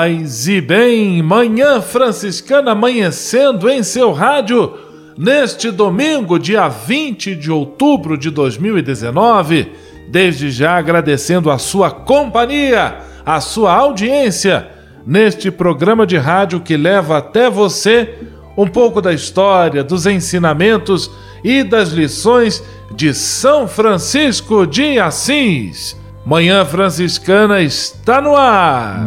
Paz e bem, manhã franciscana amanhecendo em seu rádio. Neste domingo, dia 20 de outubro de 2019, desde já agradecendo a sua companhia, a sua audiência neste programa de rádio que leva até você um pouco da história, dos ensinamentos e das lições de São Francisco de Assis. Manhã Franciscana está no ar.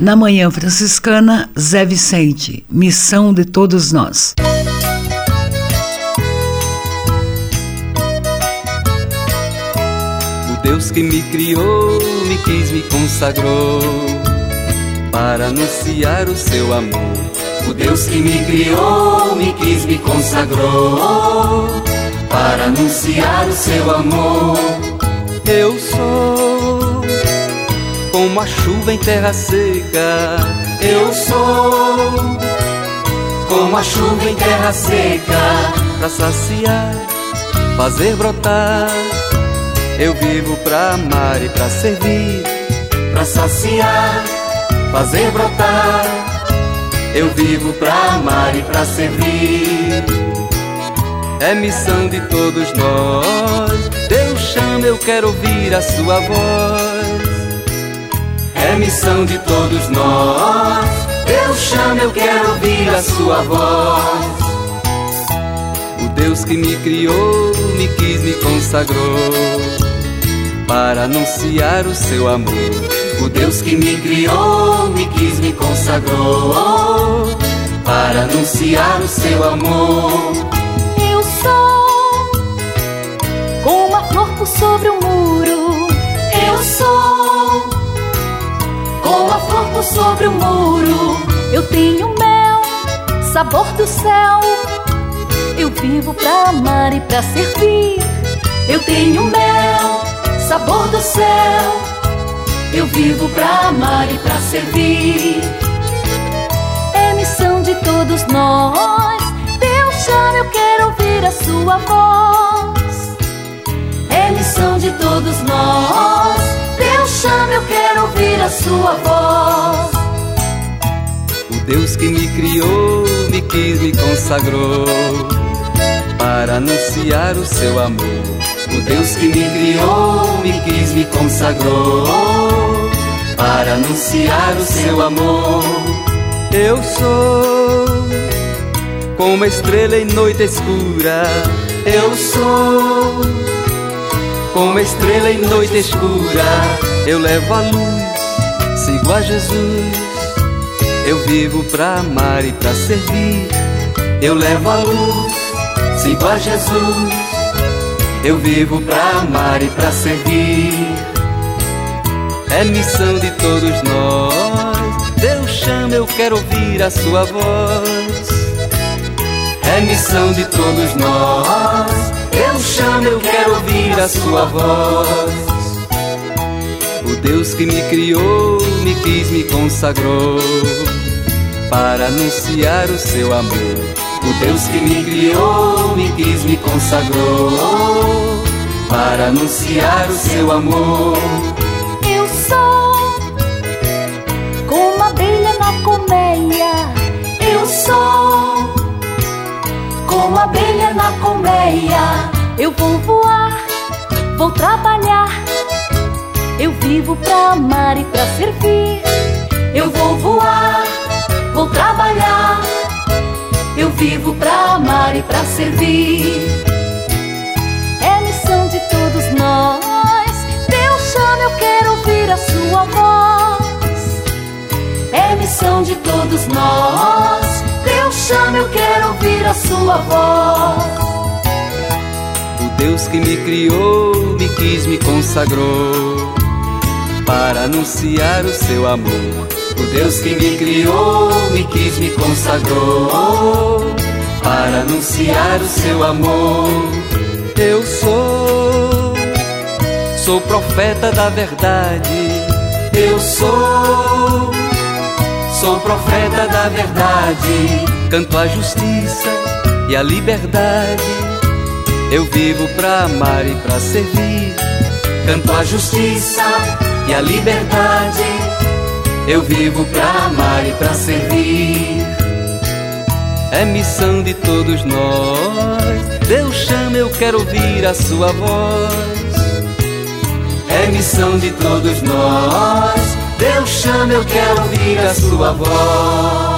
Na Manhã Franciscana, Zé Vicente, missão de todos nós. O Deus que me criou, me quis, me consagrou para anunciar o seu amor o Deus que me criou, me quis, me consagrou para anunciar o seu amor. Eu sou como a chuva em terra seca. Eu sou como a chuva em terra seca. Pra saciar, fazer brotar. Eu vivo pra amar e pra servir. Pra saciar, fazer brotar eu vivo pra amar e pra servir. É missão de todos nós. Deus chama, eu quero ouvir a sua voz. É missão de todos nós. Deus chama, eu quero ouvir a sua voz. O Deus que me criou, me quis, me consagrou para anunciar o seu amor o Deus que me criou, me quis, me consagrou para anunciar o seu amor. Sobre o muro. Eu tenho mel, sabor do céu. Eu vivo pra amar e pra servir. Eu tenho mel, sabor do céu. Eu vivo pra amar e pra servir. É missão de todos nós. Deus chama, eu quero ouvir a sua voz. É missão de todos nós. Chama, eu quero ouvir a sua voz. O Deus que me criou, me quis, me consagrou para anunciar o seu amor o Deus que me criou, me quis, me consagrou para anunciar o seu amor. Eu sou como uma estrela em noite escura. Eu sou como uma estrela em noite escura. Eu levo a luz sigo a Jesus. Eu vivo pra amar e pra servir. Eu levo a luz, sigo a Jesus. Eu vivo pra amar e pra servir. É missão de todos nós. Deus chama, eu quero ouvir a sua voz. É missão de todos nós. Deus chama, eu quero ouvir a sua voz. O Deus que me criou, me quis, me consagrou para anunciar o seu amor. O Deus que me criou, me quis, me consagrou para anunciar o seu amor. Eu sou como uma abelha na colmeia. Eu sou como uma abelha na colmeia. Eu vou voar, vou trabalhar. Eu vivo pra amar e pra servir. Eu vou voar vou trabalhar. Eu vivo pra amar e pra servir. É missão de todos nós. Deus chama, eu quero ouvir a sua voz. É missão de todos nós. Deus chama, eu quero ouvir a sua voz. O Deus que me criou, me quis, me consagrou para anunciar o seu amor o Deus que me criou, me quis, me consagrou para anunciar o seu amor. Eu sou, sou profeta da verdade. Eu sou, sou profeta da verdade. Canto a justiça e a liberdade. Eu vivo pra amar e pra servir. Canto a justiça e a liberdade. Eu vivo pra amar e pra servir. É missão de todos nós. Deus chama, eu quero ouvir a sua voz. É missão de todos nós. Deus chama, eu quero ouvir a sua voz.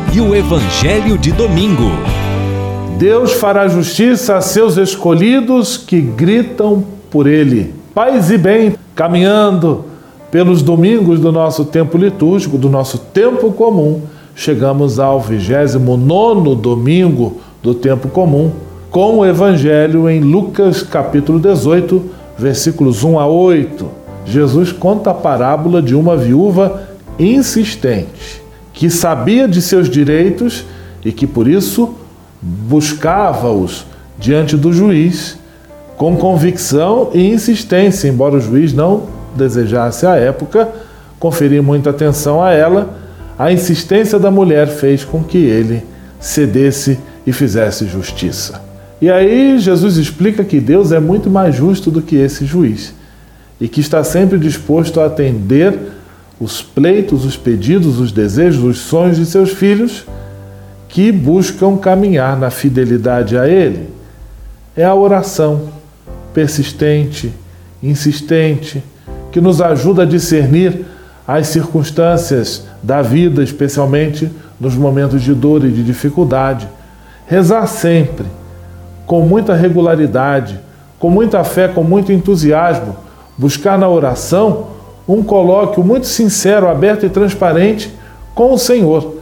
e o Evangelho de Domingo. Deus fará justiça a seus escolhidos que gritam por Ele. Paz e bem, caminhando pelos domingos do nosso tempo litúrgico, do nosso tempo comum, chegamos ao 29 domingo do tempo comum, com o Evangelho em Lucas capítulo 18, versículos 1 a 8. Jesus conta a parábola de uma viúva insistente, que sabia de seus direitos e que por isso buscava-os diante do juiz com convicção e insistência, embora o juiz não desejasse à época conferir muita atenção a ela, a insistência da mulher fez com que ele cedesse e fizesse justiça. E aí Jesus explica que Deus é muito mais justo do que esse juiz e que está sempre disposto a atender os pleitos, os pedidos, os desejos, os sonhos de seus filhos que buscam caminhar na fidelidade a Ele. É a oração persistente, insistente, que nos ajuda a discernir as circunstâncias da vida, especialmente nos momentos de dor e de dificuldade. Rezar sempre, com muita regularidade, com muita fé, com muito entusiasmo, buscar na oração um colóquio muito sincero, aberto e transparente com o Senhor.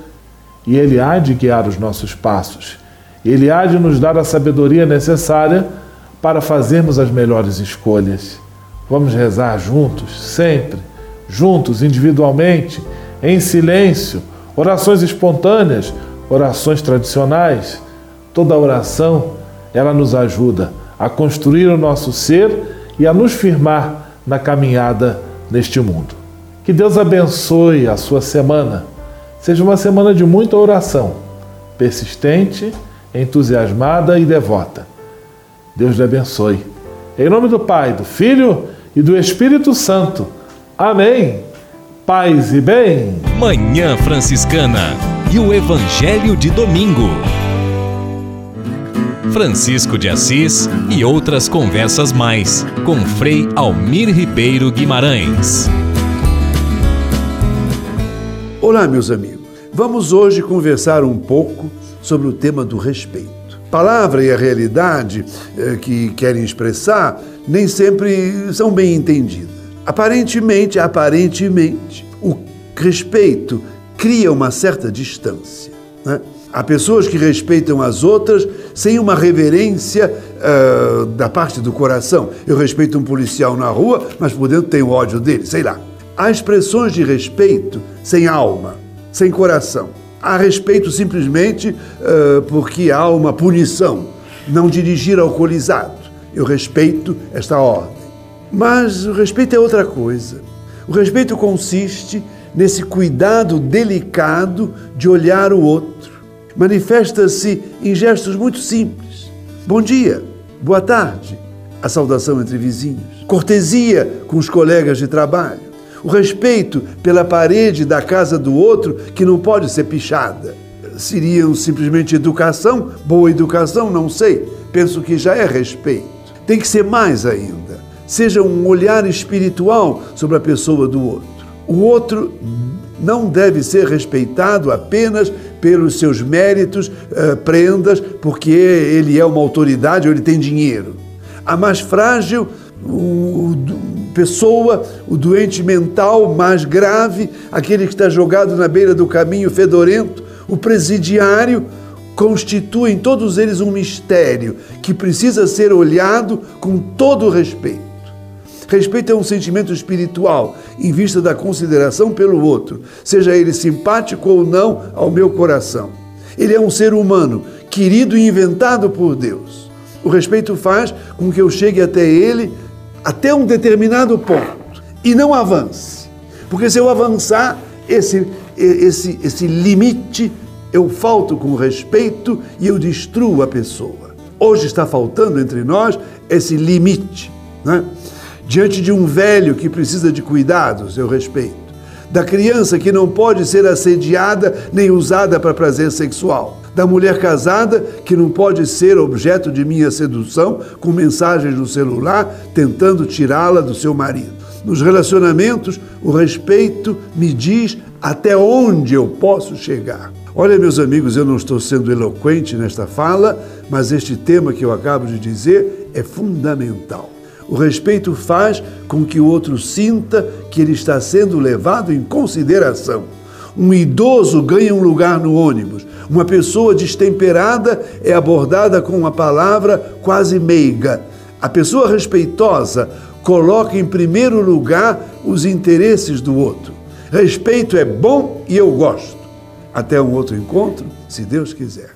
E Ele há de guiar os nossos passos. Ele há de nos dar a sabedoria necessária para fazermos as melhores escolhas. Vamos rezar juntos, sempre, juntos, individualmente, em silêncio, orações espontâneas, orações tradicionais. Toda oração, ela nos ajuda a construir o nosso ser e a nos firmar na caminhada neste mundo. Que Deus abençoe a sua semana. Seja uma semana de muita oração, persistente, entusiasmada e devota. Deus lhe abençoe. Em nome do Pai, do Filho e do Espírito Santo. Amém. Paz e bem. Manhã Franciscana e o Evangelho de Domingo. Francisco de Assis e outras conversas mais com Frei Almir Ribeiro Guimarães. Olá, meus amigos. Vamos hoje conversar um pouco sobre o tema do respeito. A palavra e a realidade eh, que querem expressar nem sempre são bem entendidas. Aparentemente, aparentemente, o respeito cria uma certa distância. Né? Há pessoas que respeitam as outras sem uma reverência uh, da parte do coração. Eu respeito um policial na rua, mas por dentro tenho ódio dele, sei lá. Há expressões de respeito sem alma, sem coração. Há respeito simplesmente uh, porque há uma punição. Não dirigir alcoolizado. Eu respeito esta ordem. Mas o respeito é outra coisa. O respeito consiste nesse cuidado delicado de olhar o outro. Manifesta-se em gestos muito simples. Bom dia, boa tarde, a saudação entre vizinhos, cortesia com os colegas de trabalho, o respeito pela parede da casa do outro que não pode ser pichada. Seriam simplesmente educação, boa educação, não sei. Penso que já é respeito. Tem que ser mais ainda seja um olhar espiritual sobre a pessoa do outro. O outro não deve ser respeitado apenas pelos seus méritos, eh, prendas, porque ele é uma autoridade ou ele tem dinheiro. A mais frágil o, pessoa, o doente mental mais grave, aquele que está jogado na beira do caminho fedorento, o presidiário, constituem todos eles um mistério que precisa ser olhado com todo respeito. Respeito é um sentimento espiritual em vista da consideração pelo outro, seja ele simpático ou não ao meu coração. Ele é um ser humano, querido e inventado por Deus. O respeito faz com que eu chegue até ele até um determinado ponto e não avance. Porque se eu avançar, esse, esse, esse limite, eu falto com respeito e eu destruo a pessoa. Hoje está faltando entre nós esse limite. Né? Diante de um velho que precisa de cuidados, eu respeito. Da criança que não pode ser assediada nem usada para prazer sexual. Da mulher casada que não pode ser objeto de minha sedução com mensagens no celular tentando tirá-la do seu marido. Nos relacionamentos, o respeito me diz até onde eu posso chegar. Olha, meus amigos, eu não estou sendo eloquente nesta fala, mas este tema que eu acabo de dizer é fundamental. O respeito faz com que o outro sinta que ele está sendo levado em consideração. Um idoso ganha um lugar no ônibus. Uma pessoa destemperada é abordada com uma palavra quase meiga. A pessoa respeitosa coloca em primeiro lugar os interesses do outro. Respeito é bom e eu gosto. Até um outro encontro, se Deus quiser.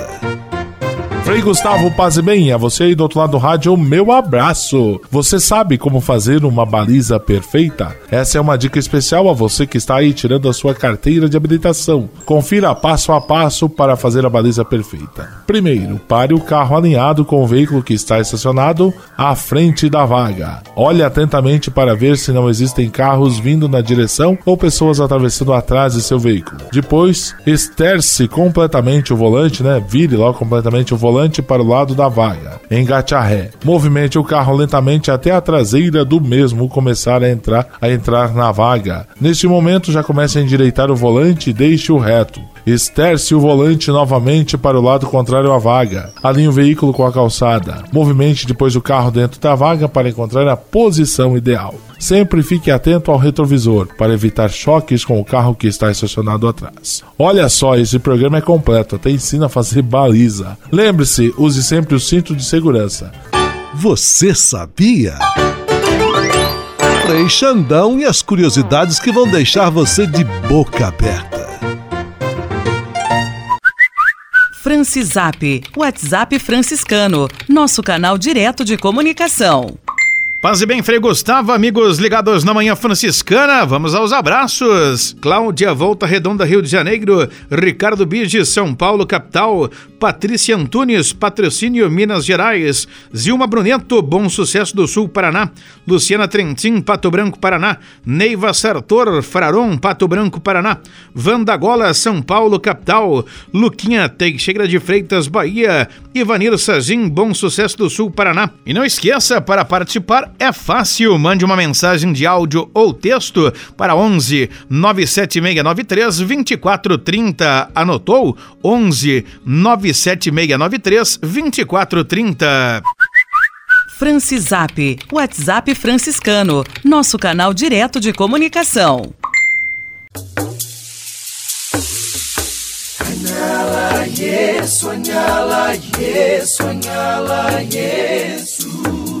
Frei Gustavo Paz e bem, a você aí do outro lado do rádio, meu abraço. Você sabe como fazer uma baliza perfeita? Essa é uma dica especial a você que está aí tirando a sua carteira de habilitação. Confira passo a passo para fazer a baliza perfeita. Primeiro, pare o carro alinhado com o veículo que está estacionado à frente da vaga. Olhe atentamente para ver se não existem carros vindo na direção ou pessoas atravessando atrás de seu veículo. Depois, esterce completamente o volante, né? Vire logo completamente o volante volante para o lado da vaga. Engate a ré. Movimente o carro lentamente até a traseira do mesmo começar a entrar, a entrar na vaga. Neste momento já comece a endireitar o volante e deixe-o reto. Esterce o volante novamente para o lado contrário à vaga. Alinhe o veículo com a calçada. Movimente depois o carro dentro da vaga para encontrar a posição ideal. Sempre fique atento ao retrovisor para evitar choques com o carro que está estacionado atrás. Olha só, esse programa é completo, até ensina a fazer baliza. Lembre-se, use sempre o cinto de segurança. Você sabia? Frei Xandão e as curiosidades que vão deixar você de boca aberta. Francisap, WhatsApp franciscano, nosso canal direto de comunicação. Paz e bem, Frei Gustavo, amigos ligados na Manhã Franciscana, vamos aos abraços. Cláudia Volta Redonda, Rio de Janeiro, Ricardo Bige, São Paulo, capital, Patrícia Antunes, Patrocínio, Minas Gerais, Zilma Bruneto, Bom Sucesso do Sul, Paraná, Luciana Trentin, Pato Branco, Paraná, Neiva Sartor, Fraron, Pato Branco, Paraná, Vandagola, São Paulo, capital, Luquinha Teixeira de Freitas, Bahia, Ivanir Sazin, Bom Sucesso do Sul, Paraná. E não esqueça, para participar é fácil, mande uma mensagem de áudio ou texto para 11 97693 2430. Anotou? 11 97693 2430. Francisap, WhatsApp franciscano, nosso canal direto de comunicação. Sonhala, yes, sonhala, yes, sonhala, yes.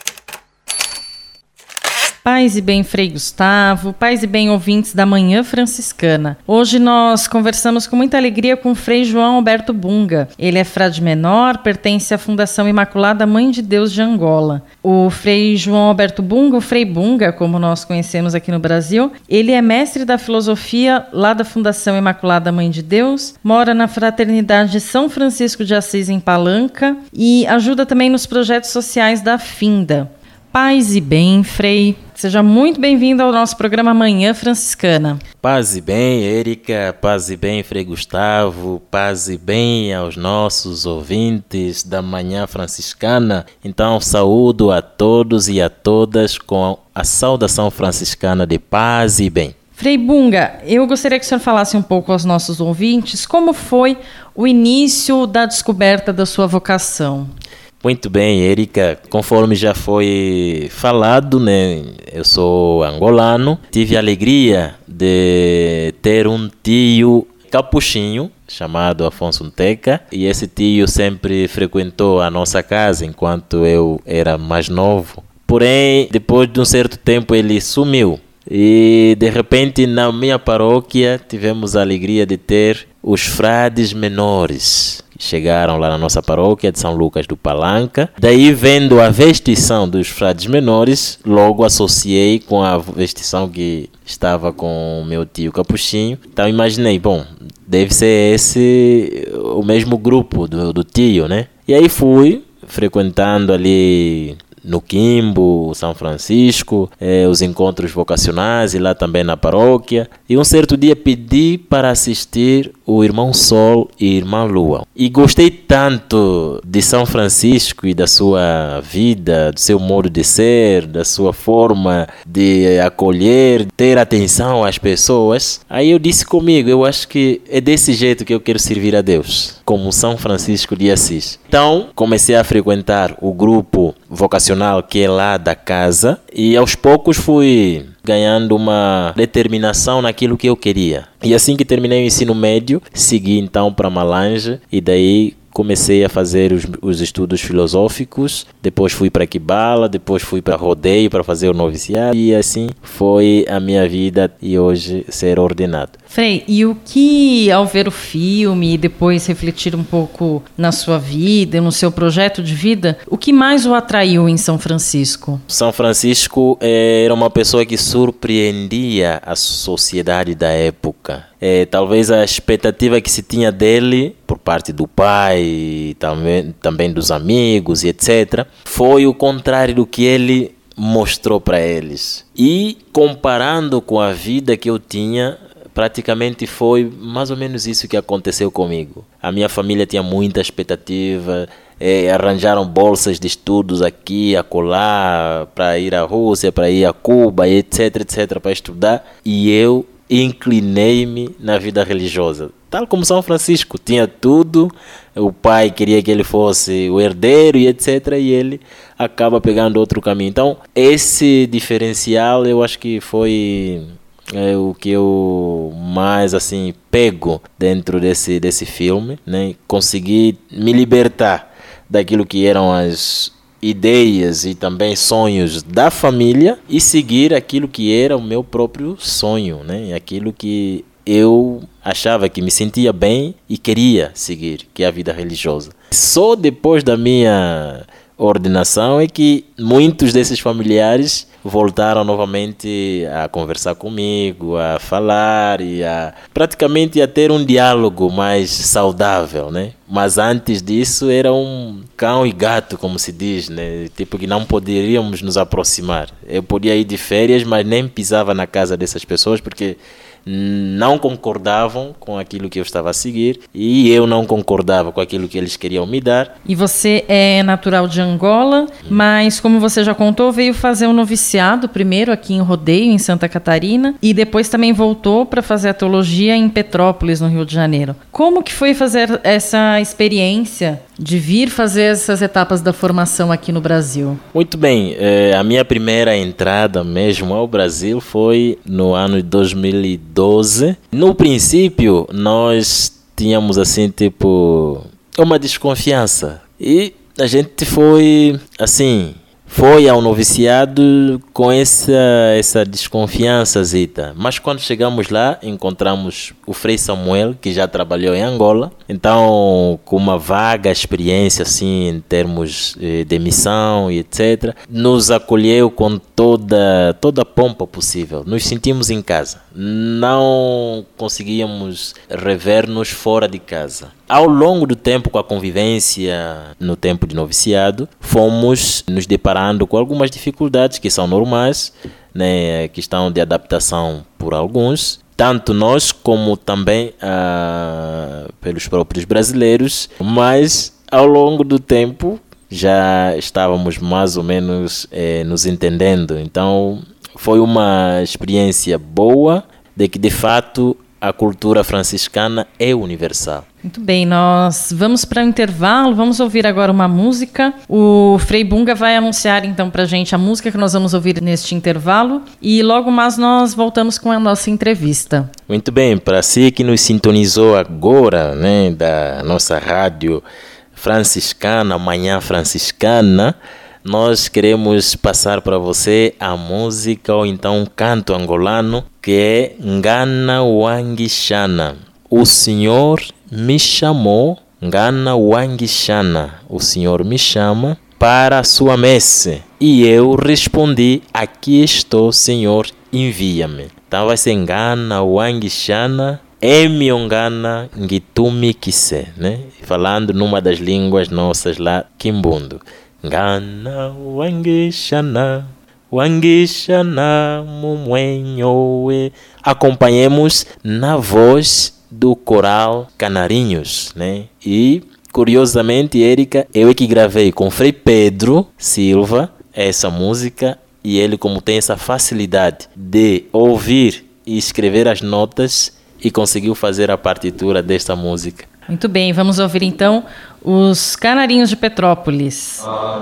Paz e bem, Frei Gustavo, paz e bem, ouvintes da Manhã Franciscana. Hoje nós conversamos com muita alegria com Frei João Alberto Bunga. Ele é frade menor, pertence à Fundação Imaculada Mãe de Deus de Angola. O Frei João Alberto Bunga, o Frei Bunga, como nós conhecemos aqui no Brasil, ele é mestre da filosofia lá da Fundação Imaculada Mãe de Deus, mora na Fraternidade São Francisco de Assis em Palanca e ajuda também nos projetos sociais da Finda. Paz e bem, Frei. Seja muito bem-vindo ao nosso programa Manhã Franciscana. Paz e bem, Érica. Paz e bem, Frei Gustavo. Paz e bem aos nossos ouvintes da Manhã Franciscana. Então, saúdo a todos e a todas com a saudação franciscana de paz e bem. Frei Bunga, eu gostaria que o senhor falasse um pouco aos nossos ouvintes como foi o início da descoberta da sua vocação. Muito bem, Erika. Conforme já foi falado, né? Eu sou angolano. Tive a alegria de ter um tio capuchinho chamado Afonso Nteca e esse tio sempre frequentou a nossa casa enquanto eu era mais novo. Porém, depois de um certo tempo ele sumiu. E de repente na minha paróquia tivemos a alegria de ter os frades menores chegaram lá na nossa paróquia de São Lucas do Palanca. Daí, vendo a vestição dos frades menores, logo associei com a vestição que estava com meu tio Capuchinho. Então, imaginei, bom, deve ser esse o mesmo grupo do, do tio, né? E aí fui frequentando ali no Quimbo, São Francisco, eh, os encontros vocacionais e lá também na paróquia. E um certo dia pedi para assistir o Irmão Sol e Irmã Lua. E gostei tanto de São Francisco e da sua vida, do seu modo de ser, da sua forma de acolher, ter atenção às pessoas. Aí eu disse comigo, eu acho que é desse jeito que eu quero servir a Deus, como São Francisco de Assis. Então, comecei a frequentar o grupo vocacional que é lá da casa e aos poucos fui ganhando uma determinação naquilo que eu queria. E assim que terminei o ensino médio, segui então para Malange e daí comecei a fazer os, os estudos filosóficos, depois fui para Kibala, depois fui para Rodeio para fazer o noviciado e assim foi a minha vida e hoje ser ordenado. Frei, e o que ao ver o filme e depois refletir um pouco na sua vida, no seu projeto de vida, o que mais o atraiu em São Francisco? São Francisco eh, era uma pessoa que surpreendia a sociedade da época. É, talvez a expectativa que se tinha dele por parte do pai também, também dos amigos e etc foi o contrário do que ele mostrou para eles e comparando com a vida que eu tinha praticamente foi mais ou menos isso que aconteceu comigo. A minha família tinha muita expectativa, é, arranjaram bolsas de estudos aqui, acolá, para ir à Rússia, para ir a Cuba, etc, etc, para estudar. E eu inclinei-me na vida religiosa. Tal como São Francisco, tinha tudo, o pai queria que ele fosse o herdeiro e etc. E ele acaba pegando outro caminho. Então, esse diferencial eu acho que foi é o que eu mais assim pego dentro desse desse filme, né? Consegui me libertar daquilo que eram as ideias e também sonhos da família e seguir aquilo que era o meu próprio sonho, né? Aquilo que eu achava que me sentia bem e queria seguir, que é a vida religiosa. Só depois da minha ordenação é que muitos desses familiares voltaram novamente a conversar comigo, a falar e a praticamente a ter um diálogo mais saudável, né? Mas antes disso era um cão e gato, como se diz, né? Tipo que não poderíamos nos aproximar. Eu podia ir de férias, mas nem pisava na casa dessas pessoas porque não concordavam com aquilo que eu estava a seguir e eu não concordava com aquilo que eles queriam me dar. E você é natural de Angola, mas como você já contou, veio fazer o um noviciado primeiro aqui em Rodeio, em Santa Catarina, e depois também voltou para fazer a teologia em Petrópolis, no Rio de Janeiro. Como que foi fazer essa experiência de vir fazer essas etapas da formação aqui no Brasil? Muito bem, é, a minha primeira entrada mesmo ao Brasil foi no ano de 2012. No princípio, nós tínhamos assim, tipo, uma desconfiança. E a gente foi, assim, foi ao noviciado com essa, essa desconfiança, Zita. Mas quando chegamos lá, encontramos o Frei Samuel, que já trabalhou em Angola. Então, com uma vaga experiência, assim, em termos eh, de missão e etc., nos acolheu com toda, toda a pompa possível. Nos sentimos em casa. Não conseguíamos rever-nos fora de casa. Ao longo do tempo, com a convivência no tempo de noviciado, fomos nos deparando com algumas dificuldades que são normais, né, que estão de adaptação por alguns, tanto nós como também ah, pelos próprios brasileiros, mas ao longo do tempo já estávamos mais ou menos eh, nos entendendo. Então foi uma experiência boa de que de fato a cultura franciscana é universal. Muito bem, nós vamos para o intervalo, vamos ouvir agora uma música. O Frei Bunga vai anunciar então para gente a música que nós vamos ouvir neste intervalo e logo mais nós voltamos com a nossa entrevista. Muito bem, para si que nos sintonizou agora, né, da nossa rádio franciscana, Manhã Franciscana, nós queremos passar para você a música ou então um canto angolano que é Ngana Wangishana. O Senhor me chamou, Ngana Wangishana. O Senhor me chama para a sua messe. E eu respondi: Aqui estou, Senhor, envia-me. Então vai ser Ngana Wangishana Emiongana Ngitumi Kise, né? Falando numa das línguas nossas lá, Kimbundo. Ngana Wangishana, Wangishana Mumwenhoe. Acompanhemos na voz do coral Canarinhos, né? E curiosamente, Érica, eu é que gravei com Frei Pedro Silva essa música e ele como tem essa facilidade de ouvir e escrever as notas e conseguiu fazer a partitura desta música. Muito bem, vamos ouvir então os Canarinhos de Petrópolis. Ah,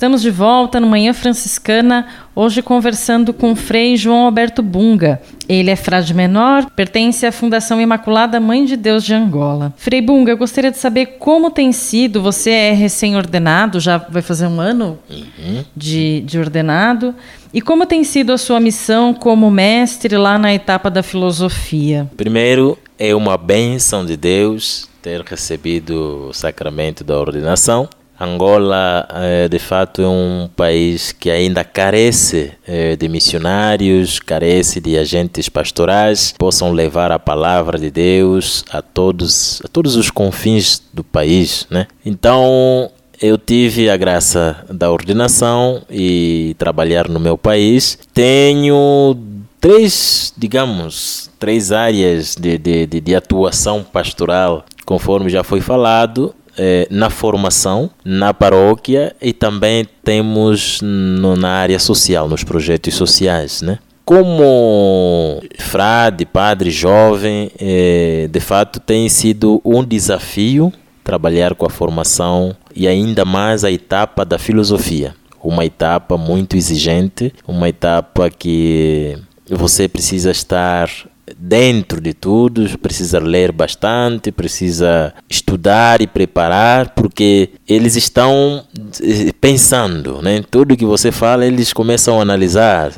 Estamos de volta no Manhã Franciscana, hoje conversando com o Frei João Alberto Bunga. Ele é frade menor, pertence à Fundação Imaculada Mãe de Deus de Angola. Frei Bunga, eu gostaria de saber como tem sido, você é recém-ordenado, já vai fazer um ano uhum. de, de ordenado, e como tem sido a sua missão como mestre lá na etapa da filosofia? Primeiro, é uma bênção de Deus ter recebido o sacramento da ordenação Angola, é, de fato, é um país que ainda carece é, de missionários, carece de agentes pastorais que possam levar a palavra de Deus a todos, a todos os confins do país, né? Então, eu tive a graça da ordenação e trabalhar no meu país. Tenho três, digamos, três áreas de, de, de, de atuação pastoral, conforme já foi falado eh, na formação, na paróquia e também temos no, na área social, nos projetos sociais, né? Como frade, padre, jovem, eh, de fato tem sido um desafio trabalhar com a formação e ainda mais a etapa da filosofia. Uma etapa muito exigente, uma etapa que você precisa estar dentro de tudo, precisa ler bastante, precisa estudar e preparar, porque eles estão eh, pensando, né? Tudo que você fala, eles começam a analisar,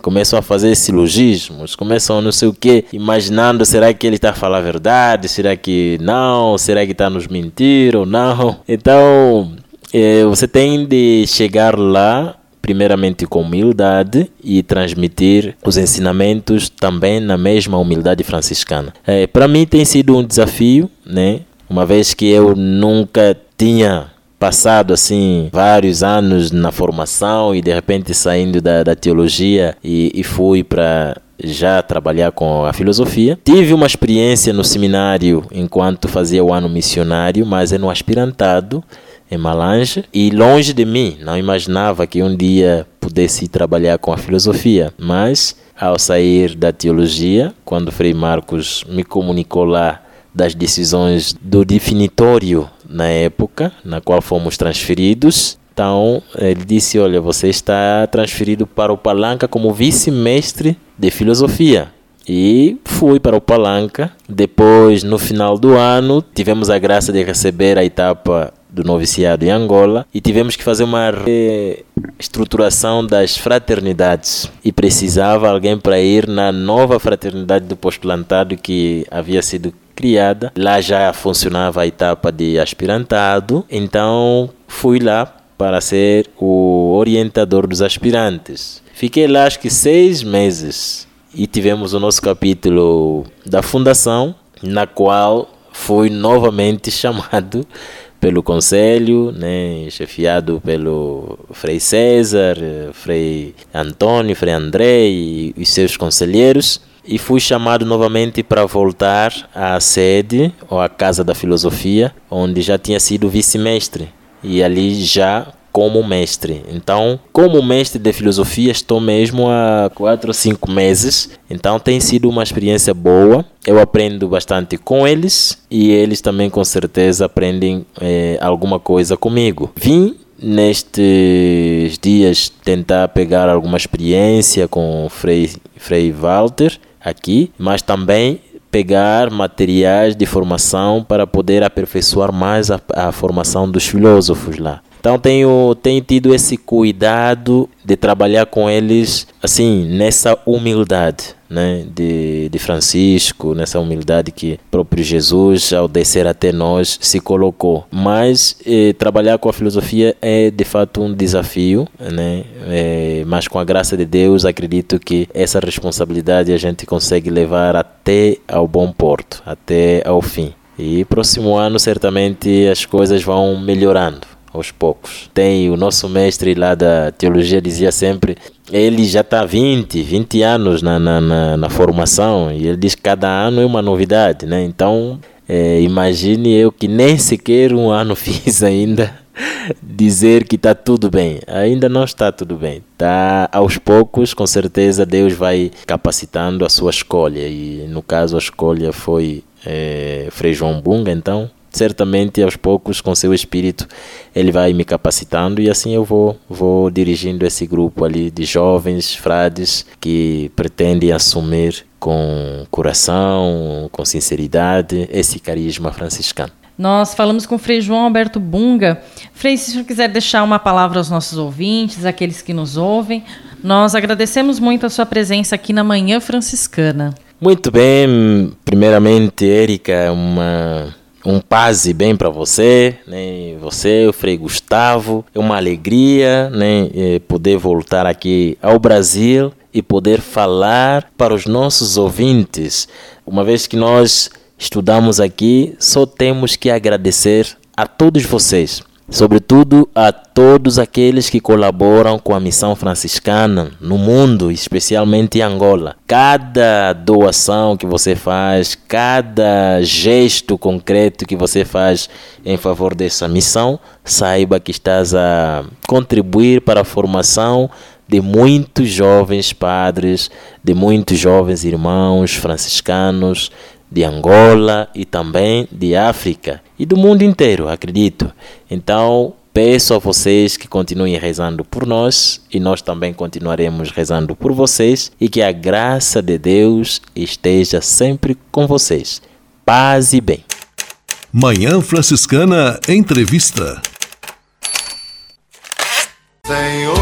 começam a fazer silogismos, começam a não sei o que, imaginando, será que ele está a falar a verdade, será que não, será que está nos mentir ou não. Então, eh, você tem de chegar lá primeiramente com humildade e transmitir os ensinamentos também na mesma humildade franciscana. É, Para mim tem sido um desafio, né? Uma vez que eu nunca tinha passado assim vários anos na formação e de repente saindo da, da teologia e, e fui para já trabalhar com a filosofia. Tive uma experiência no seminário enquanto fazia o ano missionário, mas é no aspirantado em Malange e longe de mim, não imaginava que um dia pudesse trabalhar com a filosofia, mas ao sair da teologia, quando Frei Marcos me comunicou lá das decisões do definitório na época, na qual fomos transferidos, então ele disse: Olha, você está transferido para o Palanca como vice-mestre de filosofia. E fui para o Palanca. Depois, no final do ano, tivemos a graça de receber a etapa do noviciado em Angola e tivemos que fazer uma reestruturação das fraternidades e precisava alguém para ir na nova fraternidade do postulantado que havia sido criada. Lá já funcionava a etapa de aspirantado, então fui lá para ser o orientador dos aspirantes. Fiquei lá acho que seis meses e tivemos o nosso capítulo da fundação, na qual fui novamente chamado pelo Conselho, né, chefiado pelo Frei César, Frei Antônio, Frei André e, e seus conselheiros. E fui chamado novamente para voltar à sede, ou à Casa da Filosofia, onde já tinha sido vice-mestre. E ali já como mestre. Então, como mestre de filosofia, estou mesmo há quatro ou cinco meses. Então, tem sido uma experiência boa. Eu aprendo bastante com eles e eles também, com certeza, aprendem é, alguma coisa comigo. Vim nestes dias tentar pegar alguma experiência com o Frei, Frei Walter aqui, mas também pegar materiais de formação para poder aperfeiçoar mais a, a formação dos filósofos lá. Então tenho, tenho tido esse cuidado de trabalhar com eles assim nessa humildade né, de, de Francisco, nessa humildade que próprio Jesus, ao descer até nós, se colocou. Mas eh, trabalhar com a filosofia é de fato um desafio, né? É, mas com a graça de Deus, acredito que essa responsabilidade a gente consegue levar até ao bom porto, até ao fim. E próximo ano, certamente, as coisas vão melhorando aos poucos. Tem o nosso mestre lá da teologia dizia sempre, ele já está 20, 20 anos na, na, na, na, formação e ele diz que cada ano é uma novidade, né? Então, é, imagine eu que nem sequer um ano fiz ainda dizer que está tudo bem. Ainda não está tudo bem. Tá aos poucos, com certeza Deus vai capacitando a sua escolha e no caso a escolha foi é, Frei João Bunga, então certamente aos poucos com seu espírito ele vai me capacitando e assim eu vou vou dirigindo esse grupo ali de jovens frades que pretendem assumir com coração, com sinceridade esse carisma franciscano. Nós falamos com o Frei João Alberto Bunga. Frei, se o senhor quiser deixar uma palavra aos nossos ouvintes, aqueles que nos ouvem, nós agradecemos muito a sua presença aqui na Manhã Franciscana. Muito bem, primeiramente, Érica, uma um paz e bem para você, né? Você, o Frei Gustavo, é uma alegria, né? Poder voltar aqui ao Brasil e poder falar para os nossos ouvintes, uma vez que nós estudamos aqui, só temos que agradecer a todos vocês sobretudo a todos aqueles que colaboram com a missão franciscana no mundo, especialmente em Angola. Cada doação que você faz, cada gesto concreto que você faz em favor dessa missão, saiba que estás a contribuir para a formação de muitos jovens padres, de muitos jovens irmãos franciscanos de Angola e também de África e do mundo inteiro, acredito. Então, peço a vocês que continuem rezando por nós e nós também continuaremos rezando por vocês e que a graça de Deus esteja sempre com vocês. Paz e bem. Manhã Franciscana Entrevista. Senhor,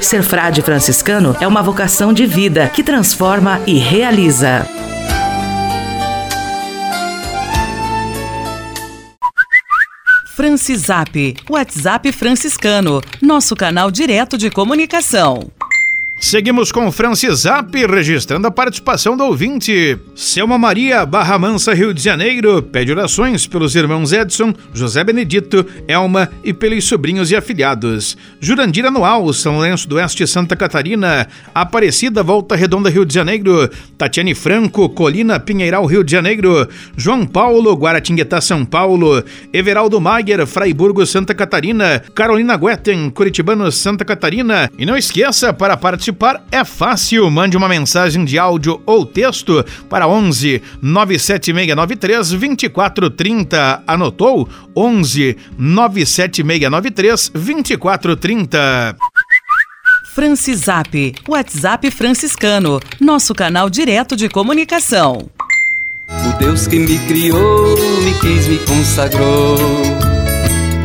Ser frade franciscano é uma vocação de vida que transforma e realiza. Francisap, WhatsApp franciscano, nosso canal direto de comunicação. Seguimos com o Francisap, registrando a participação do ouvinte. Selma Maria, Barra Mansa, Rio de Janeiro, pede orações pelos irmãos Edson, José Benedito, Elma e pelos sobrinhos e afilhados. Jurandir Anual, São Lourenço do Oeste, Santa Catarina, Aparecida, Volta Redonda, Rio de Janeiro, Tatiane Franco, Colina, Pinheiral, Rio de Janeiro, João Paulo, Guaratinguetá, São Paulo, Everaldo Maier, Fraiburgo, Santa Catarina, Carolina Guetten, Curitibano, Santa Catarina. E não esqueça, para participar participar é fácil. Mande uma mensagem de áudio ou texto para 11 97693 2430. Anotou? 11 97693 2430. Francisap, WhatsApp franciscano, nosso canal direto de comunicação. O Deus que me criou, me quis, me consagrou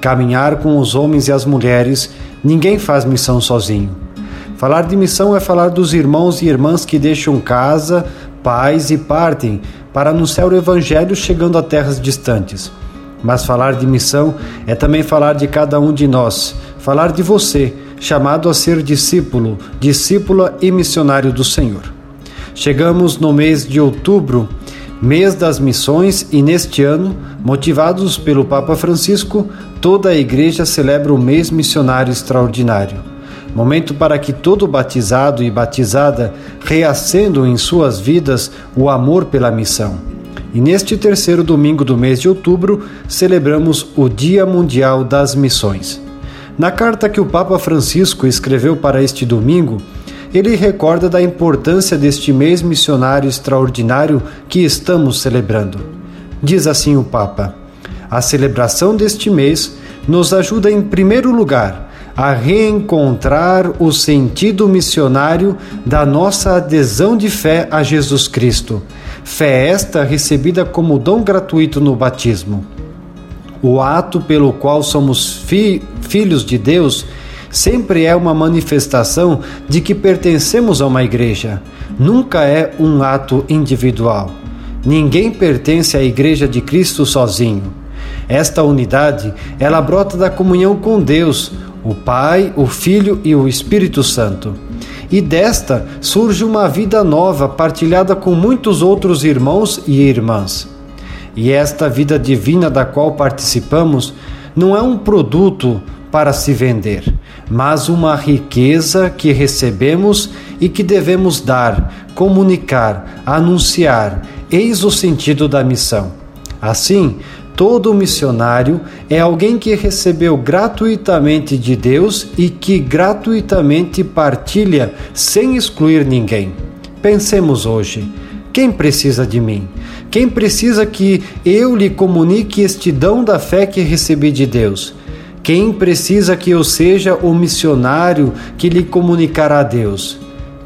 Caminhar com os homens e as mulheres, ninguém faz missão sozinho. Falar de missão é falar dos irmãos e irmãs que deixam casa, pais e partem para anunciar o Evangelho chegando a terras distantes. Mas falar de missão é também falar de cada um de nós, falar de você, chamado a ser discípulo, discípula e missionário do Senhor. Chegamos no mês de outubro, mês das missões, e neste ano, motivados pelo Papa Francisco, toda a Igreja celebra o mês missionário extraordinário. Momento para que todo batizado e batizada reacendam em suas vidas o amor pela missão. E neste terceiro domingo do mês de outubro, celebramos o Dia Mundial das Missões. Na carta que o Papa Francisco escreveu para este domingo, ele recorda da importância deste mês missionário extraordinário que estamos celebrando. Diz assim o Papa: A celebração deste mês nos ajuda, em primeiro lugar, a reencontrar o sentido missionário da nossa adesão de fé a Jesus Cristo. Fé esta recebida como dom gratuito no batismo. O ato pelo qual somos fi filhos de Deus sempre é uma manifestação de que pertencemos a uma igreja. Nunca é um ato individual. Ninguém pertence à igreja de Cristo sozinho. Esta unidade, ela brota da comunhão com Deus, o Pai, o Filho e o Espírito Santo. E desta surge uma vida nova partilhada com muitos outros irmãos e irmãs. E esta vida divina da qual participamos não é um produto para se vender, mas uma riqueza que recebemos e que devemos dar, comunicar, anunciar. Eis o sentido da missão. Assim, Todo missionário é alguém que recebeu gratuitamente de Deus e que gratuitamente partilha sem excluir ninguém. Pensemos hoje: quem precisa de mim? Quem precisa que eu lhe comunique este dom da fé que recebi de Deus? Quem precisa que eu seja o missionário que lhe comunicará Deus?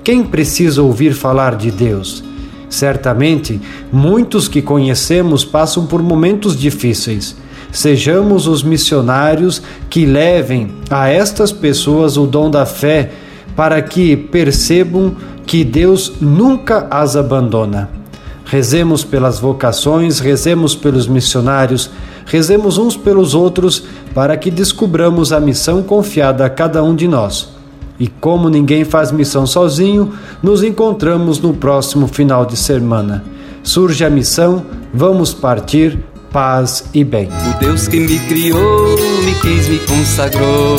Quem precisa ouvir falar de Deus? Certamente, muitos que conhecemos passam por momentos difíceis. Sejamos os missionários que levem a estas pessoas o dom da fé para que percebam que Deus nunca as abandona. Rezemos pelas vocações, rezemos pelos missionários, rezemos uns pelos outros para que descubramos a missão confiada a cada um de nós e como ninguém faz missão sozinho, nos encontramos no próximo final de semana. Surge a missão, vamos partir, paz e bem. O Deus que me criou, me quis, me consagrou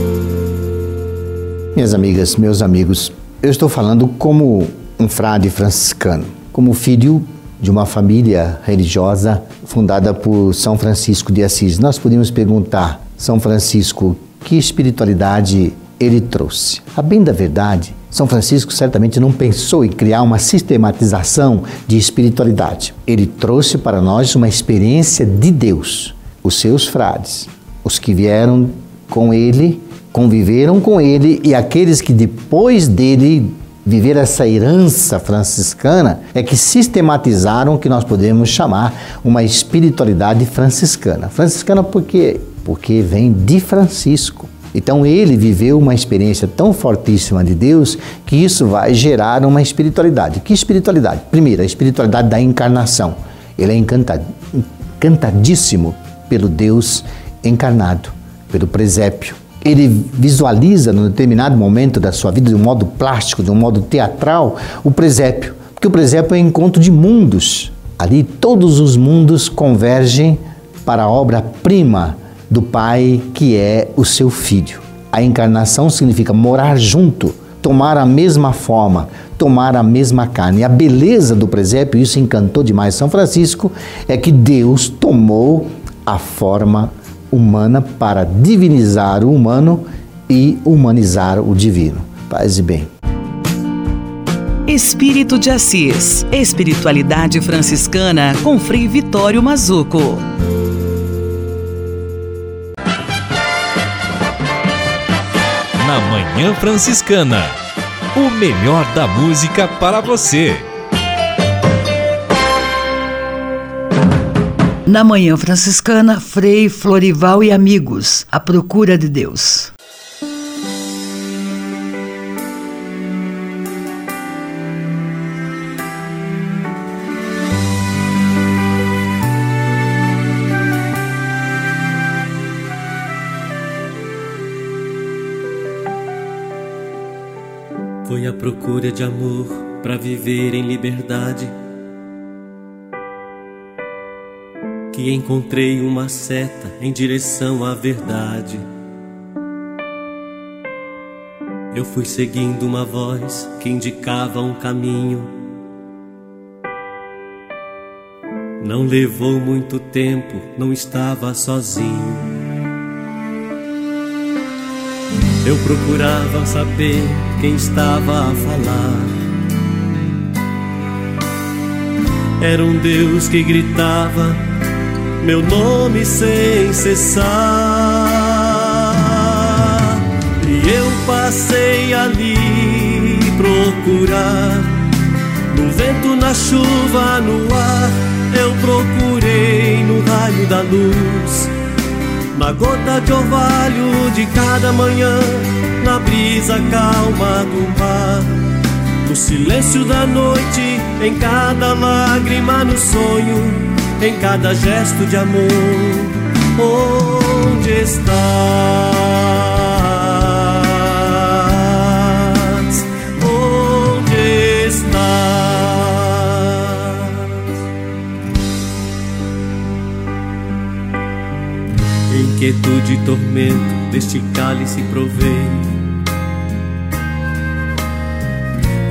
Minhas amigas, meus amigos, eu estou falando como um frade franciscano, como filho de uma família religiosa fundada por São Francisco de Assis. Nós podemos perguntar, São Francisco, que espiritualidade ele trouxe? A bem da verdade, são Francisco certamente não pensou em criar uma sistematização de espiritualidade. Ele trouxe para nós uma experiência de Deus. Os seus frades, os que vieram com ele, conviveram com ele e aqueles que depois dele viver essa herança franciscana é que sistematizaram o que nós podemos chamar uma espiritualidade franciscana. Franciscana porque porque vem de Francisco. Então ele viveu uma experiência tão fortíssima de Deus que isso vai gerar uma espiritualidade. Que espiritualidade? Primeiro, a espiritualidade da encarnação. Ele é encantadíssimo pelo Deus encarnado, pelo presépio. Ele visualiza, num determinado momento da sua vida, de um modo plástico, de um modo teatral, o presépio. Porque o presépio é um encontro de mundos. Ali todos os mundos convergem para a obra-prima do Pai que é o seu Filho. A encarnação significa morar junto, tomar a mesma forma, tomar a mesma carne. A beleza do presépio, isso encantou demais São Francisco, é que Deus tomou a forma humana para divinizar o humano e humanizar o divino. Paz e bem. Espírito de Assis. Espiritualidade franciscana com Frei Vitório Mazuco. Na Manhã Franciscana. O melhor da música para você. Na Manhã Franciscana, Frei Florival e amigos. A procura de Deus. Foi a procura de amor para viver em liberdade que encontrei uma seta em direção à verdade. Eu fui seguindo uma voz que indicava um caminho. Não levou muito tempo, não estava sozinho. Eu procurava saber quem estava a falar. Era um Deus que gritava meu nome sem cessar. E eu passei ali procurar. No vento, na chuva, no ar, eu procurei no raio da luz na gota de orvalho de cada manhã, na brisa calma do mar, no silêncio da noite, em cada lágrima no sonho, em cada gesto de amor. Onde está? inquietude e tormento deste cálice provei.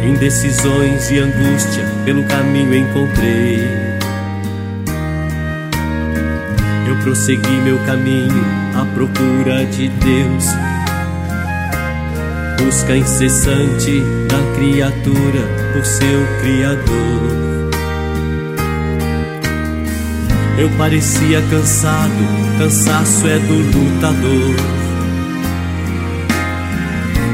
Indecisões e angústia pelo caminho encontrei. Prossegui meu caminho à procura de Deus. Busca incessante da criatura por seu Criador. Eu parecia cansado, cansaço é do lutador.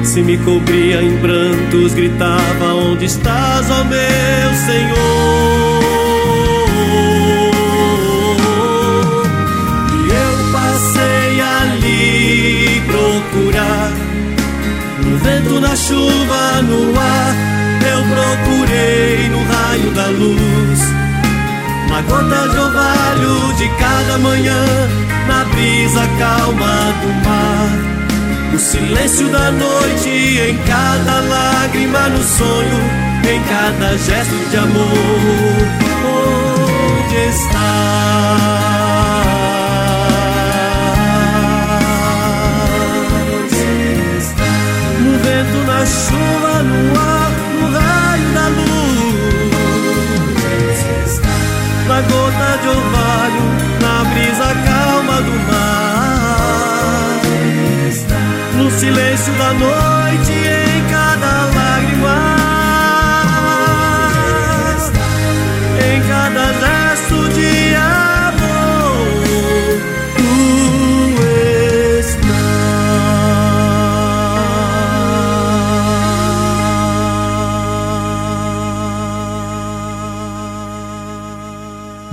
Se me cobria em prantos, gritava: Onde estás, ó meu Senhor? No vento, na chuva, no ar. Eu procurei no raio da luz na gota de orvalho de cada manhã, na brisa calma do mar, no silêncio da noite, em cada lágrima no sonho, em cada gesto de amor. Onde está? Vento, na chuva, no ar, no raio da luz na gota de orvalho, na brisa calma do mar. No silêncio da noite,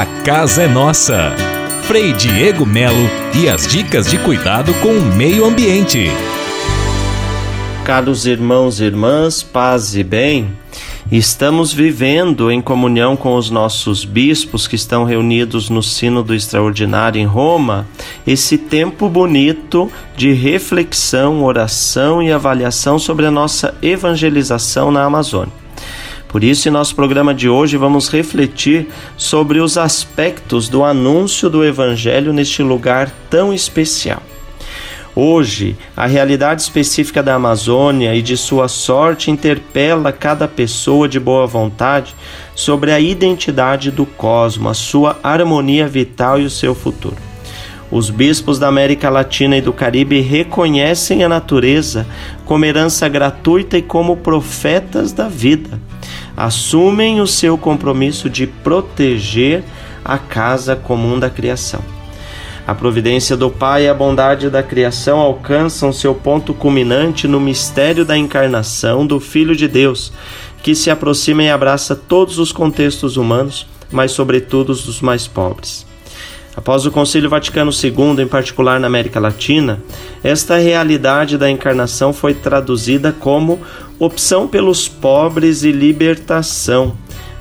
A casa é nossa. Frei Diego Melo e as dicas de cuidado com o meio ambiente. Caros irmãos e irmãs, paz e bem, estamos vivendo em comunhão com os nossos bispos que estão reunidos no Sínodo Extraordinário em Roma, esse tempo bonito de reflexão, oração e avaliação sobre a nossa evangelização na Amazônia. Por isso, em nosso programa de hoje, vamos refletir sobre os aspectos do anúncio do Evangelho neste lugar tão especial. Hoje, a realidade específica da Amazônia e de sua sorte interpela cada pessoa de boa vontade sobre a identidade do cosmo, a sua harmonia vital e o seu futuro. Os bispos da América Latina e do Caribe reconhecem a natureza como herança gratuita e como profetas da vida assumem o seu compromisso de proteger a casa comum da criação. A providência do Pai e a bondade da criação alcançam seu ponto culminante no mistério da encarnação do Filho de Deus, que se aproxima e abraça todos os contextos humanos, mas sobretudo os mais pobres. Após o Concílio Vaticano II, em particular na América Latina, esta realidade da encarnação foi traduzida como opção pelos pobres e libertação,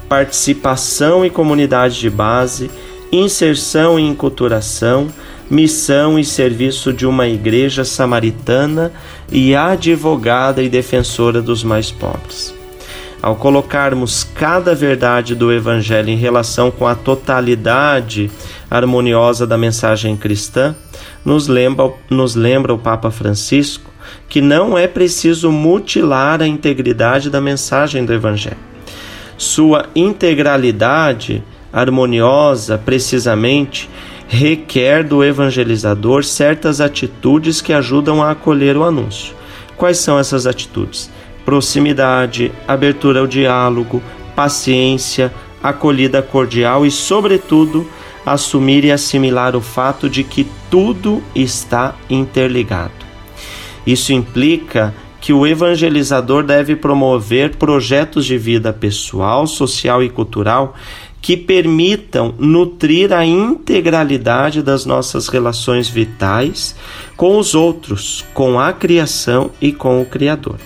participação e comunidade de base, inserção e enculturação, missão e serviço de uma igreja samaritana e advogada e defensora dos mais pobres. Ao colocarmos cada verdade do Evangelho em relação com a totalidade harmoniosa da mensagem cristã, nos lembra, nos lembra o Papa Francisco que não é preciso mutilar a integridade da mensagem do Evangelho. Sua integralidade harmoniosa, precisamente, requer do evangelizador certas atitudes que ajudam a acolher o anúncio. Quais são essas atitudes? proximidade, abertura ao diálogo, paciência, acolhida cordial e, sobretudo, assumir e assimilar o fato de que tudo está interligado. Isso implica que o evangelizador deve promover projetos de vida pessoal, social e cultural que permitam nutrir a integralidade das nossas relações vitais com os outros, com a criação e com o Criador.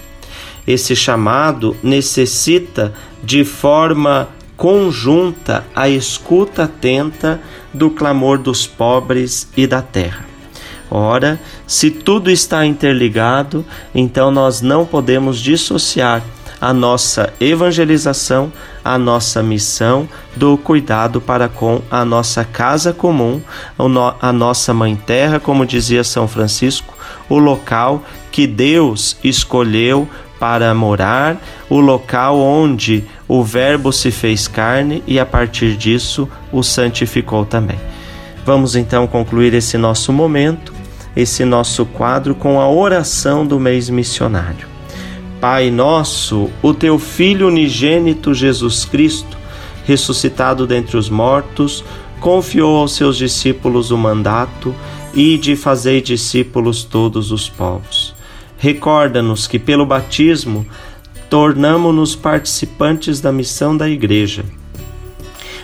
Esse chamado necessita de forma conjunta a escuta atenta do clamor dos pobres e da terra. Ora, se tudo está interligado, então nós não podemos dissociar a nossa evangelização, a nossa missão do cuidado para com a nossa casa comum, a nossa mãe terra, como dizia São Francisco, o local que Deus escolheu para morar, o local onde o Verbo se fez carne e a partir disso o santificou também. Vamos então concluir esse nosso momento, esse nosso quadro com a oração do mês missionário. Pai nosso, o teu Filho unigênito Jesus Cristo, ressuscitado dentre os mortos, confiou aos seus discípulos o mandato e de fazer discípulos todos os povos Recorda-nos que pelo batismo tornamo-nos participantes da missão da Igreja.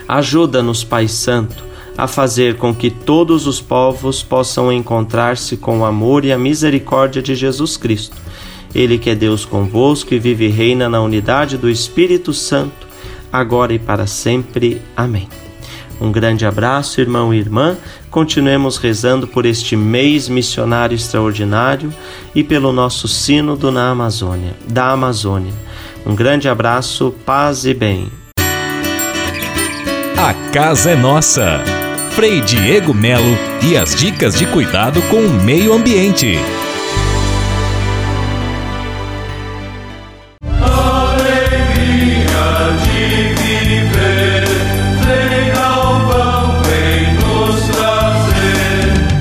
Ajuda-nos, Pai Santo, a fazer com que todos os povos possam encontrar-se com o amor e a misericórdia de Jesus Cristo. Ele que é Deus convosco e vive e reina na unidade do Espírito Santo, agora e para sempre. Amém. Um grande abraço, irmão e irmã. Continuemos rezando por este mês missionário extraordinário e pelo nosso sínodo na Amazônia, da Amazônia. Um grande abraço, paz e bem. A casa é nossa. Frei Diego Melo e as dicas de cuidado com o meio ambiente.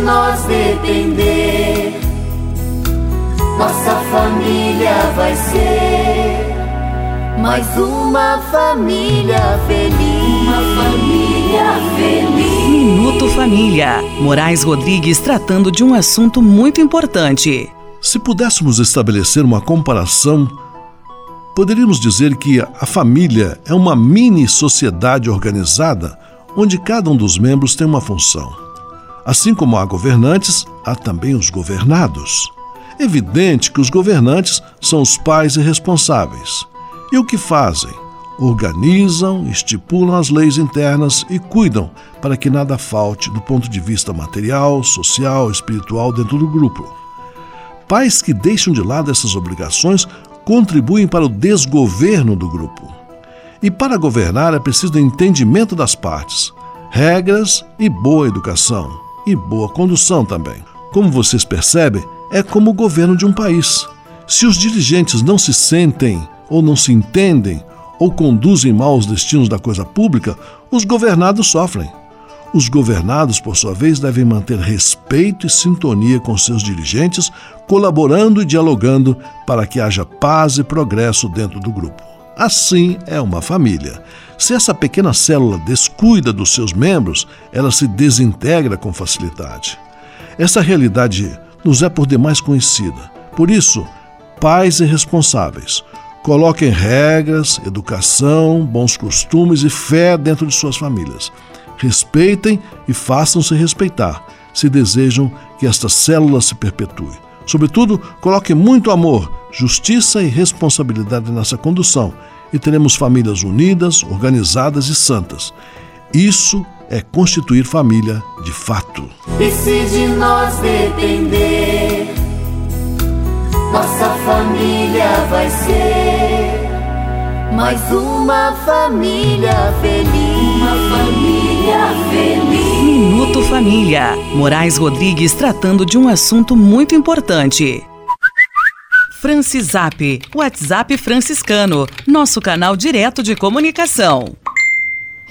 nós depender, nossa família vai ser mais uma família feliz. Uma família feliz. Minuto Família. Moraes Rodrigues tratando de um assunto muito importante. Se pudéssemos estabelecer uma comparação, poderíamos dizer que a família é uma mini sociedade organizada onde cada um dos membros tem uma função. Assim como há governantes, há também os governados. Evidente que os governantes são os pais e responsáveis. E o que fazem? Organizam, estipulam as leis internas e cuidam para que nada falte do ponto de vista material, social, espiritual dentro do grupo. Pais que deixam de lado essas obrigações contribuem para o desgoverno do grupo. E para governar é preciso entendimento das partes, regras e boa educação e boa condução também. Como vocês percebem, é como o governo de um país. Se os dirigentes não se sentem ou não se entendem ou conduzem mal os destinos da coisa pública, os governados sofrem. Os governados, por sua vez, devem manter respeito e sintonia com seus dirigentes, colaborando e dialogando para que haja paz e progresso dentro do grupo. Assim é uma família. Se essa pequena célula descuida dos seus membros, ela se desintegra com facilidade. Essa realidade nos é por demais conhecida. Por isso, pais e responsáveis, coloquem regras, educação, bons costumes e fé dentro de suas famílias. Respeitem e façam-se respeitar, se desejam que esta célula se perpetue. Sobretudo, coloquem muito amor, justiça e responsabilidade nessa condução e teremos famílias unidas, organizadas e santas. Isso é constituir família de fato. E se de nós depender, nossa família vai ser mais uma família feliz. Uma família feliz. Minuto Família. Moraes Rodrigues tratando de um assunto muito importante. Francisap, WhatsApp franciscano, nosso canal direto de comunicação.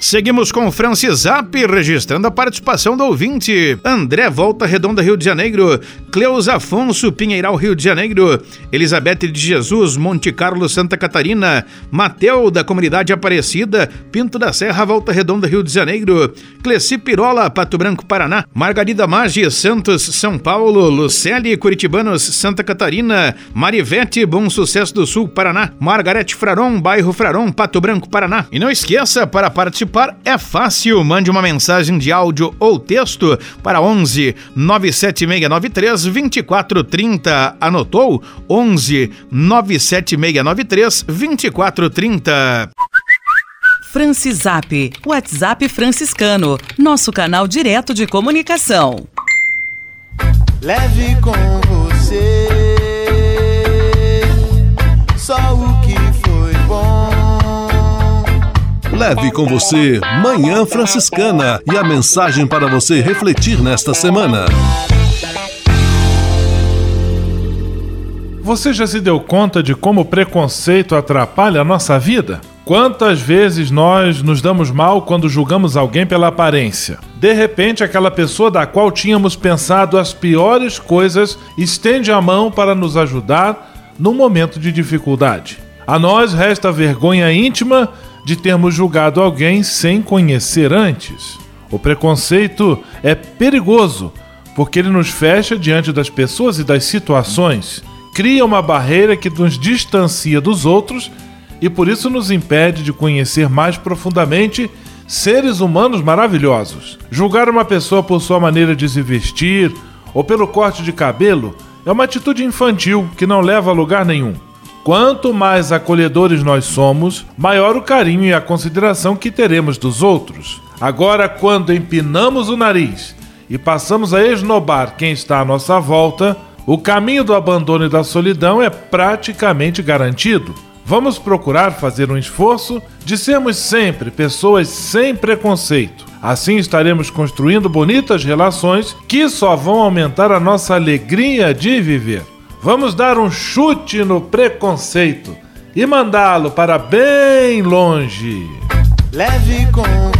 Seguimos com o Francisap, registrando a participação do ouvinte. André Volta Redonda, Rio de Janeiro. Cleus Afonso, Pinheiral, Rio de Janeiro. Elizabeth de Jesus, Monte Carlo, Santa Catarina. Mateu, da Comunidade Aparecida. Pinto da Serra, Volta Redonda, Rio de Janeiro. Cleci Pirola, Pato Branco, Paraná. Margarida Maggi, Santos, São Paulo. Luceli, Curitibanos, Santa Catarina. Marivete, Bom Sucesso do Sul, Paraná. Margarete Fraron, Bairro Fraron, Pato Branco, Paraná. E não esqueça, para participar é fácil. Mande uma mensagem de áudio ou texto para 11 97693 2430. Anotou? 11 97693 2430. Francisap, WhatsApp franciscano, nosso canal direto de comunicação. Leve com você só o que foi bom. Leve com você Manhã Franciscana e a mensagem para você refletir nesta semana. Você já se deu conta de como o preconceito atrapalha a nossa vida? Quantas vezes nós nos damos mal quando julgamos alguém pela aparência? De repente, aquela pessoa da qual tínhamos pensado as piores coisas estende a mão para nos ajudar num momento de dificuldade. A nós resta a vergonha íntima de termos julgado alguém sem conhecer antes. O preconceito é perigoso, porque ele nos fecha diante das pessoas e das situações, cria uma barreira que nos distancia dos outros e por isso nos impede de conhecer mais profundamente seres humanos maravilhosos. Julgar uma pessoa por sua maneira de se vestir ou pelo corte de cabelo é uma atitude infantil que não leva a lugar nenhum. Quanto mais acolhedores nós somos, maior o carinho e a consideração que teremos dos outros. Agora, quando empinamos o nariz e passamos a esnobar quem está à nossa volta, o caminho do abandono e da solidão é praticamente garantido. Vamos procurar fazer um esforço de sermos sempre pessoas sem preconceito. Assim estaremos construindo bonitas relações que só vão aumentar a nossa alegria de viver. Vamos dar um chute no preconceito e mandá-lo para bem longe. Leve com